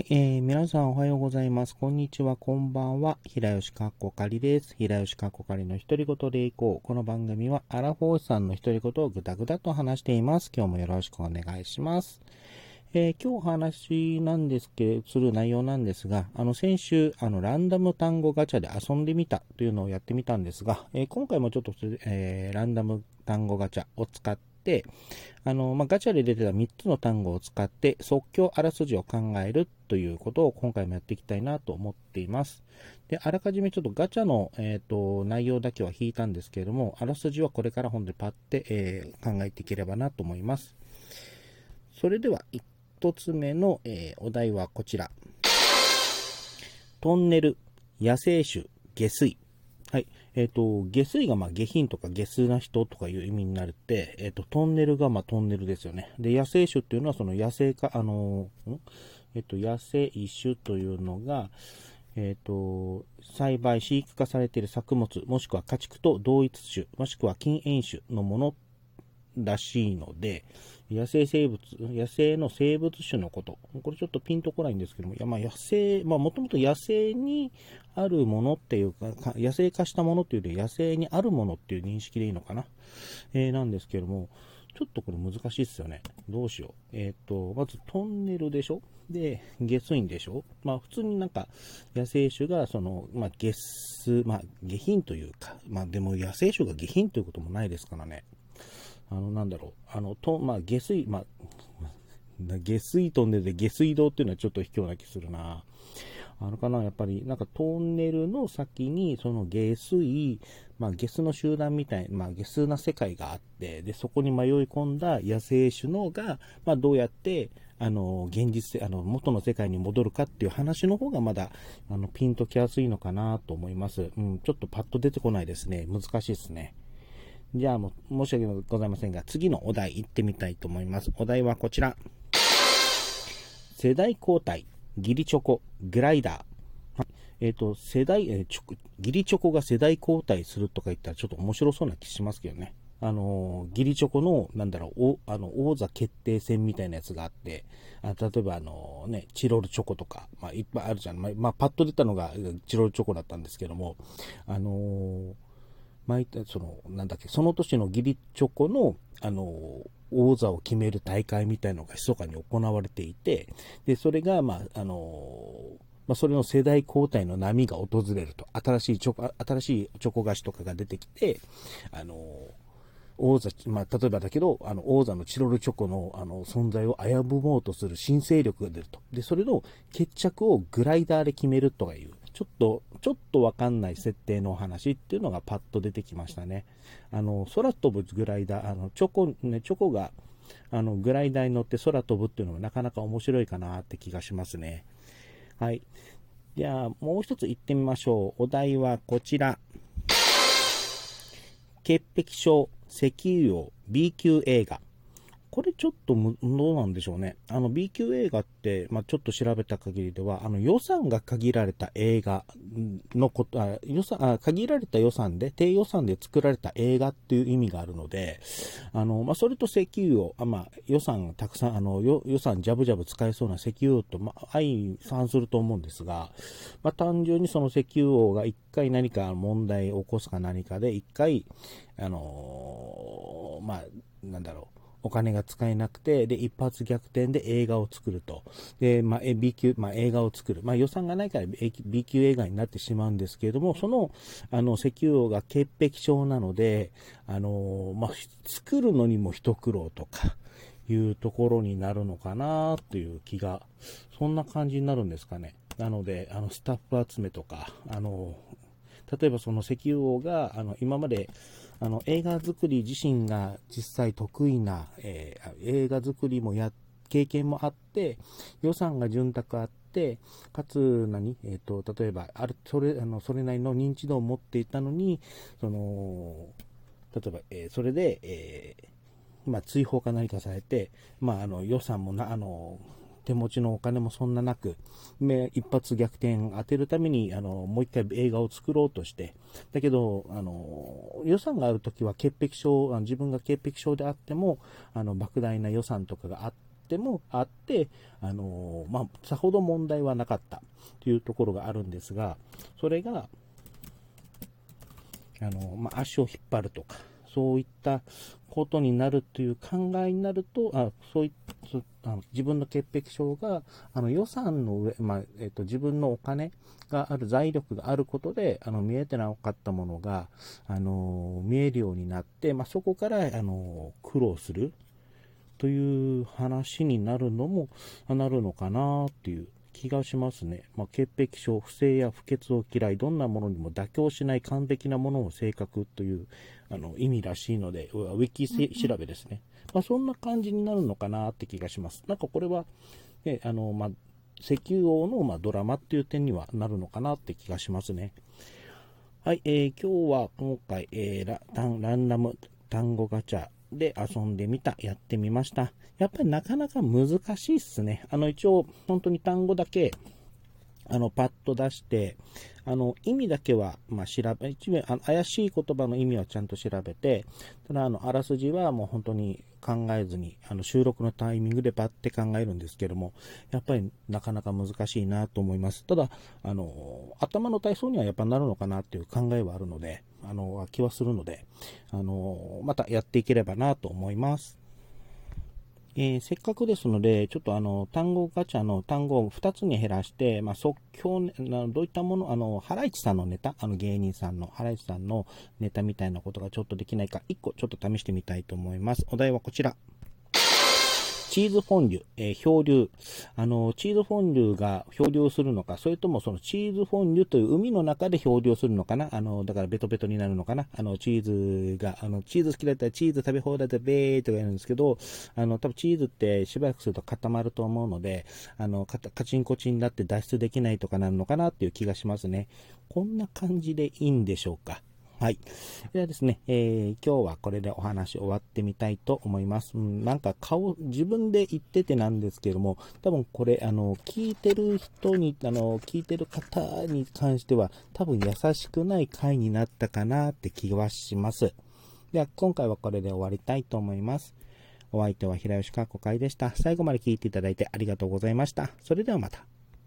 えー、皆さんおはようございます。こんにちは、こんばんは。平吉かっこかりです。平吉かっこかりの独り言でいこう。この番組は、アラフォーさんの独り言をぐだぐだと話しています。今日もよろしくお願いします。えー、今日話なんですけど、する内容なんですが、あの、先週、あの、ランダム単語ガチャで遊んでみたというのをやってみたんですが、えー、今回もちょっと、えー、ランダム単語ガチャを使っ、あの、まあ、ガチャで出てた3つの単語を使って即興あらすじを考えるということを今回もやっていきたいなと思っています。で、あらかじめちょっとガチャの、えっ、ー、と、内容だけは引いたんですけれども、あらすじはこれから本でパッて、えー、考えていければなと思います。それでは、1つ目の、えー、お題はこちら。トンネル、野生種、下水。はい。えっ、ー、と、下水がまあ下品とか下水な人とかいう意味になるって、えっ、ー、と、トンネルがまあトンネルですよね。で、野生種っていうのはその野生化、あのん？えっ、ー、と、野生種というのが、えっ、と、栽培、飼育化されている作物、もしくは家畜と同一種、もしくは禁煙種のものらしいので、野生生物、野生の生物種のこと。これちょっとピンとこないんですけども、いやまあ野生、まあもともと野生にあるものっていうか、野生化したものっていうより野生にあるものっていう認識でいいのかな。えー、なんですけども、ちょっとこれ難しいっすよね。どうしよう。えっ、ー、と、まずトンネルでしょ？で、下水でしょ？まあ普通になんか野生種がその、まあ下水、まあ下品というか、まあでも野生種が下品ということもないですからね。あの、なんだろう、あの、と、まあ、下水、まあ、下水トンネルで下水道っていうのはちょっと卑怯な気するな。あのかな、やっぱり、なんかトンネルの先に、その下水、まあ、ゲスの集団みたい、まあ、ゲスな世界があって、で、そこに迷い込んだ野生種のが、まあ、どうやって、あの、現実、あの、元の世界に戻るかっていう話の方がまだ、あの、ピンときやすいのかなと思います。うん、ちょっとパッと出てこないですね。難しいですね。じゃあもう、申し訳ございませんが、次のお題行ってみたいと思います。お題はこちら。世代交代、ギリチョコ、グライダー。えっ、ー、と、世代、えー、チョギリチョコが世代交代するとか言ったらちょっと面白そうな気しますけどね。あのー、ギリチョコの、なんだろう、おあの王座決定戦みたいなやつがあって、あ例えばあのね、チロルチョコとか、まあ、いっぱいあるじゃん。まあ、まあ、パッと出たのがチロルチョコだったんですけども、あのー毎、その、なんだっけ、その年のギリチョコの、あの、王座を決める大会みたいのが密かに行われていて、で、それが、まあ、あの、まあ、それの世代交代の波が訪れると、新しいチョコ、新しいチョコ菓子とかが出てきて、あの、王座、まあ、例えばだけど、あの、王座のチロルチョコの、あの、存在を危ぶもうとする新勢力が出ると。で、それの決着をグライダーで決めるとかいう、ちょっと、ちょっとわかんない設定のお話っていうのがパッと出てきましたね。あの、空飛ぶグライダー、あの、チョコ、ね、チョコが、あの、グライダーに乗って空飛ぶっていうのもなかなか面白いかなって気がしますね。はい。じゃあ、もう一つ行ってみましょう。お題はこちら。潔癖症、石油王、B 級映画。これちょっとどうなんでしょうね。あの B 級映画って、まあ、ちょっと調べた限りでは、あの予算が限られた映画のこと、あ予算あ限られた予算で、低予算で作られた映画っていう意味があるので、あの、まあ、それと石油を、あまあ、予算たくさん、あの、予算ジャブジャブ使えそうな石油王と、まあ、相反すると思うんですが、まあ、単純にその石油王が一回何か問題を起こすか何かで、一回、あのー、まあ、なんだろう、お金が使えなくて、で、一発逆転で映画を作ると。で、まあ、B 級、まあ、映画を作る。まあ、予算がないから B 級映画になってしまうんですけれども、その、あの、石油王が潔癖症なので、あの、まあ、作るのにも一苦労とか、いうところになるのかなという気が、そんな感じになるんですかね。なので、あの、スタッフ集めとか、あの、例えばその石油王が、あの、今まで、あの、映画作り自身が実際得意な、えー、映画作りもや、経験もあって、予算が潤沢あって、かつ何、えっ、ー、と、例えば、ある、それ、あの、それなりの認知度を持っていたのに、その、例えば、えー、それで、えー、まあ、追放か何かされて、まあ、あの、予算もな、あの、手持ちのお金もそんななく、一発逆転当てるために、あの、もう一回映画を作ろうとして、だけど、あの、予算があるときは潔癖症、自分が潔癖症であっても、あの、莫大な予算とかがあって、っもあって、あのまあ、さほど問題はなかったというところがあるんですが、それが、あのまあ、足を引っ張るとか、そういったことになるという考えになると、あそういあの自分の潔癖症があの予算の上、まあえっと、自分のお金がある財力があることであの見えてなかったものがあの見えるようになって、まあ、そこからあの苦労するという話になるのもなるのかなっていう気がしますね。まあ、潔癖症、不正や不潔を嫌い、どんなものにも妥協しない完璧なものを性格というあの意味らしいので、ウィキ調べですね。まあ、そんな感じになるのかなって気がします。なんかこれは、ね、あの、まあ、石油王の、ま、ドラマっていう点にはなるのかなって気がしますね。はい、えー、今日は今回、えー、ラランダム単語ガチャで遊んでみた、やってみました。やっぱりなかなか難しいっすね。あの、一応、本当に単語だけ、あの、パッと出して、あの、意味だけは、まあ、調べ、一名、あの怪しい言葉の意味はちゃんと調べて、ただ、あの、あらすじはもう本当に考えずに、あの、収録のタイミングでパッて考えるんですけども、やっぱりなかなか難しいなと思います。ただ、あの、頭の体操にはやっぱなるのかなっていう考えはあるので、あの、気はするので、あの、またやっていければなと思います。えー、せっかくですので、ちょっとあの、単語ガチャの単語を2つに減らして、まあ、即興、どういったもの、あの、ハライチさんのネタ、あの、芸人さんの、ハライチさんのネタみたいなことがちょっとできないか、1個ちょっと試してみたいと思います。お題はこちら。チーズフォンデュ、えー、漂流。あの、チーズフォンデュが漂流するのか、それともそのチーズフォンデュという海の中で漂流するのかな？あの、だからベトベトになるのかな？あの、チーズが、あの、チーズ好きだったらチーズ食べ放題でベーとか言うんですけど、あの、多分チーズってしばらくすると固まると思うので、あの、カチンコチンになって脱出できないとかなるのかなっていう気がしますね。こんな感じでいいんでしょうか？はい。ではですね、えー、今日はこれでお話終わってみたいと思います。うん、なんか顔、自分で言っててなんですけども、多分これ、あの、聞いてる人に、あの、聞いてる方に関しては、多分優しくない回になったかなって気はします。では、今回はこれで終わりたいと思います。お相手は平吉かこかいでした。最後まで聞いていただいてありがとうございました。それではまた。